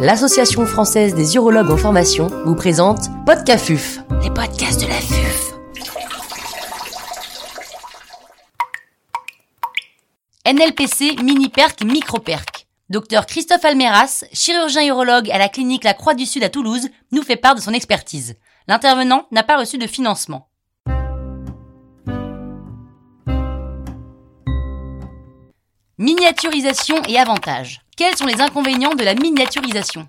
l'Association française des urologues en formation vous présente Podcafuf, les podcasts de la FUF. NLPC, mini-perc, micro-perc. Docteur Christophe Almeras, chirurgien urologue à la clinique La Croix du Sud à Toulouse, nous fait part de son expertise. L'intervenant n'a pas reçu de financement. Miniaturisation et avantages. Quels sont les inconvénients de la miniaturisation?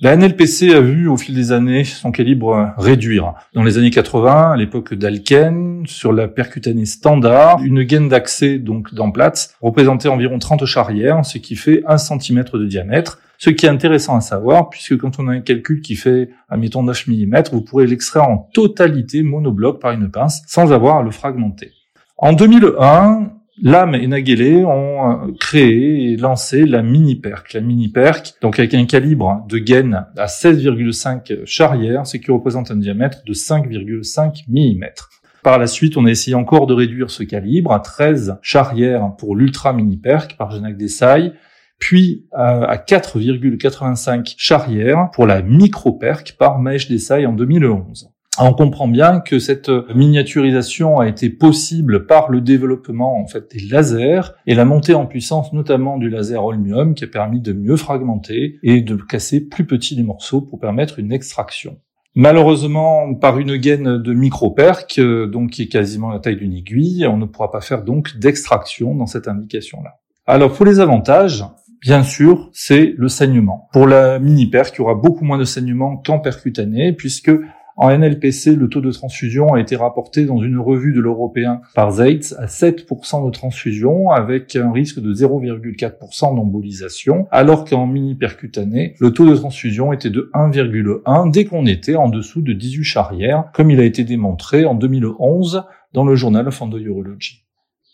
La NLPC a vu au fil des années son calibre réduire. Dans les années 80, à l'époque d'Alken, sur la percutanée standard, une gaine d'accès donc d'Emplatz représentait environ 30 charrières, ce qui fait 1 cm de diamètre. Ce qui est intéressant à savoir, puisque quand on a un calcul qui fait, admettons, 9 mm, vous pourrez l'extraire en totalité monobloc par une pince, sans avoir à le fragmenter. En 2001, Lam et Nagele ont euh, créé et lancé la mini-perc. La mini-perc, donc avec un calibre de gaine à 16,5 charrières, ce qui représente un diamètre de 5,5 mm. Par la suite, on a essayé encore de réduire ce calibre à 13 charrières pour l'ultra mini-perc par Genac Desai, puis à 4,85 charrières pour la micro-perc par Maèche Desai en 2011. On comprend bien que cette miniaturisation a été possible par le développement en fait des lasers et la montée en puissance notamment du laser holmium qui a permis de mieux fragmenter et de casser plus petits les morceaux pour permettre une extraction. Malheureusement, par une gaine de micro-perc, euh, donc qui est quasiment la taille d'une aiguille, on ne pourra pas faire donc d'extraction dans cette indication-là. Alors pour les avantages, Bien sûr, c'est le saignement. Pour la mini-perc, il y aura beaucoup moins de saignement qu'en percutané, puisque en NLPC, le taux de transfusion a été rapporté dans une revue de l'Européen par Zeitz à 7% de transfusion avec un risque de 0,4% d'embolisation, alors qu'en mini-percutané, le taux de transfusion était de 1,1 dès qu'on était en dessous de 18 charrières, comme il a été démontré en 2011 dans le journal of Endourology.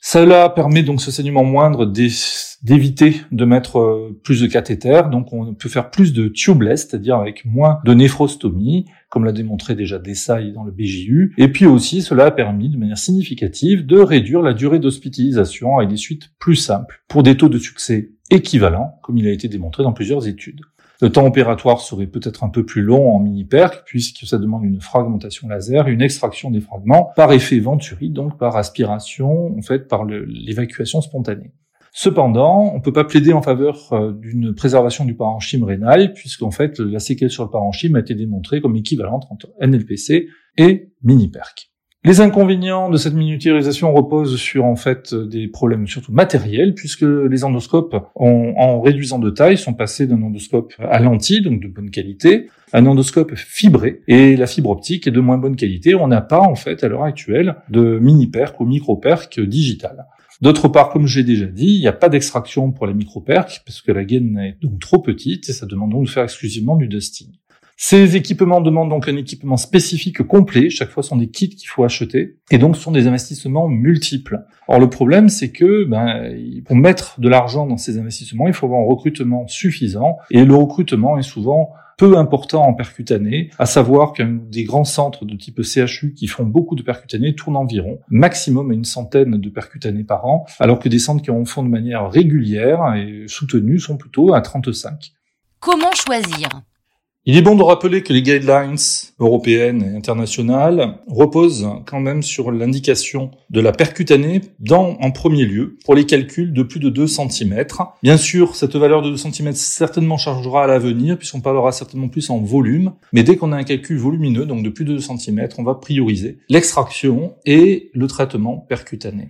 Cela permet donc ce saignement moindre d'éviter de mettre euh, plus de cathéters, donc on peut faire plus de tubeless, c'est-à-dire avec moins de néphrostomie, comme l'a démontré déjà Desai dans le BJU, et puis aussi cela a permis de manière significative de réduire la durée d'hospitalisation avec des suites plus simples, pour des taux de succès équivalents, comme il a été démontré dans plusieurs études. Le temps opératoire serait peut-être un peu plus long en mini-perc, puisque ça demande une fragmentation laser, une extraction des fragments par effet Venturi, donc par aspiration, en fait, par l'évacuation spontanée. Cependant, on ne peut pas plaider en faveur euh, d'une préservation du parenchyme rénal, puisqu'en fait, la séquelle sur le parenchyme a été démontrée comme équivalente entre NLPC et mini-perc. Les inconvénients de cette miniaturisation reposent sur en fait des problèmes surtout matériels, puisque les endoscopes, en réduisant de taille, sont passés d'un endoscope à lentille, donc de bonne qualité, à un endoscope fibré, et la fibre optique est de moins bonne qualité. On n'a pas en fait à l'heure actuelle de mini-perc ou micro-perc digital. D'autre part, comme j'ai déjà dit, il n'y a pas d'extraction pour les micro-percs, parce que la gaine est donc trop petite, et ça demande donc de faire exclusivement du dusting. Ces équipements demandent donc un équipement spécifique complet. Chaque fois, ce sont des kits qu'il faut acheter. Et donc, sont des investissements multiples. Or, le problème, c'est que ben, pour mettre de l'argent dans ces investissements, il faut avoir un recrutement suffisant. Et le recrutement est souvent peu important en percutané, à savoir qu'un des grands centres de type CHU qui font beaucoup de percutanés tournent environ maximum à une centaine de percutanés par an, alors que des centres qui en font de manière régulière et soutenue sont plutôt à 35. Comment choisir? Il est bon de rappeler que les guidelines européennes et internationales reposent quand même sur l'indication de la percutanée dans, en premier lieu, pour les calculs de plus de 2 cm. Bien sûr, cette valeur de 2 cm certainement changera à l'avenir, puisqu'on parlera certainement plus en volume, mais dès qu'on a un calcul volumineux, donc de plus de 2 cm, on va prioriser l'extraction et le traitement percutané.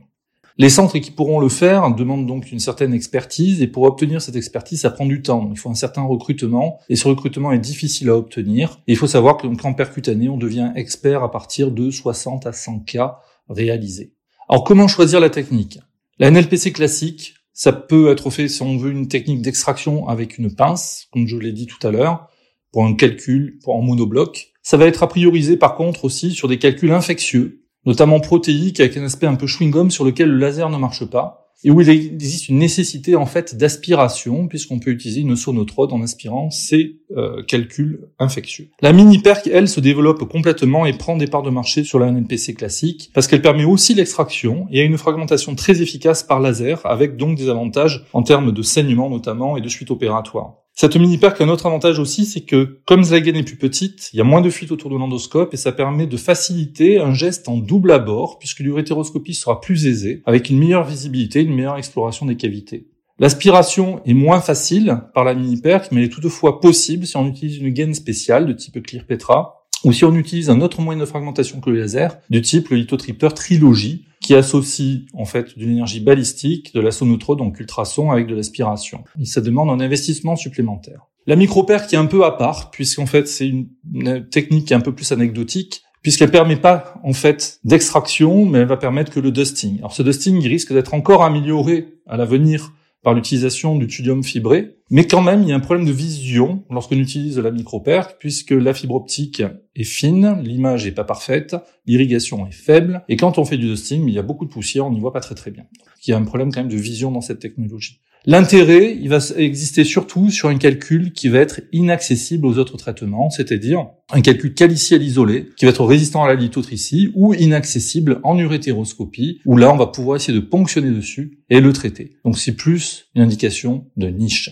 Les centres qui pourront le faire demandent donc une certaine expertise et pour obtenir cette expertise, ça prend du temps. Il faut un certain recrutement et ce recrutement est difficile à obtenir. il faut savoir que en percutané, on devient expert à partir de 60 à 100 cas réalisés. Alors comment choisir la technique? La NLPC classique, ça peut être fait si on veut une technique d'extraction avec une pince, comme je l'ai dit tout à l'heure, pour un calcul pour en monobloc. Ça va être a priorisé par contre aussi sur des calculs infectieux, notamment protéique avec un aspect un peu chewing-gum sur lequel le laser ne marche pas et où il existe une nécessité en fait d'aspiration puisqu'on peut utiliser une sonotrode en aspirant ces euh, calculs infectieux. La mini-perc, elle, se développe complètement et prend des parts de marché sur la NPC classique parce qu'elle permet aussi l'extraction et a une fragmentation très efficace par laser avec donc des avantages en termes de saignement notamment et de suite opératoire. Cette mini-perc a un autre avantage aussi, c'est que comme la gaine est plus petite, il y a moins de fuite autour de l'endoscope et ça permet de faciliter un geste en double abord puisque l'urétéroscopie sera plus aisée avec une meilleure visibilité, une meilleure exploration des cavités. L'aspiration est moins facile par la mini-perc, mais elle est toutefois possible si on utilise une gaine spéciale de type Clear-Petra ou si on utilise un autre moyen de fragmentation que le laser, du type le lithotripteur Trilogy, qui associe en fait d'une énergie balistique, de la sonotro, donc ultrason, avec de l'aspiration. Et ça demande un investissement supplémentaire. La micro-perc qui est un peu à part, puisqu'en fait c'est une, technique qui est un peu plus anecdotique, puisqu'elle permet pas en fait d'extraction, mais elle va permettre que le dusting. Alors ce dusting il risque d'être encore amélioré à l'avenir par l'utilisation du tudium fibré. Mais quand même, il y a un problème de vision lorsqu'on utilise la micro-perc, puisque la fibre optique est fine, l'image est pas parfaite, l'irrigation est faible, et quand on fait du dusting, il y a beaucoup de poussière, on n'y voit pas très très bien. il y a un problème quand même de vision dans cette technologie. L'intérêt, il va exister surtout sur un calcul qui va être inaccessible aux autres traitements, c'est-à-dire un calcul caliciel isolé qui va être résistant à la lithotricie ou inaccessible en urétéroscopie, où là, on va pouvoir essayer de ponctionner dessus et le traiter. Donc c'est plus une indication de niche.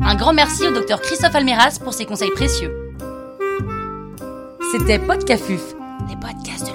Un grand merci au docteur Christophe Almeras pour ses conseils précieux. C'était Podcafuf, les podcasts de.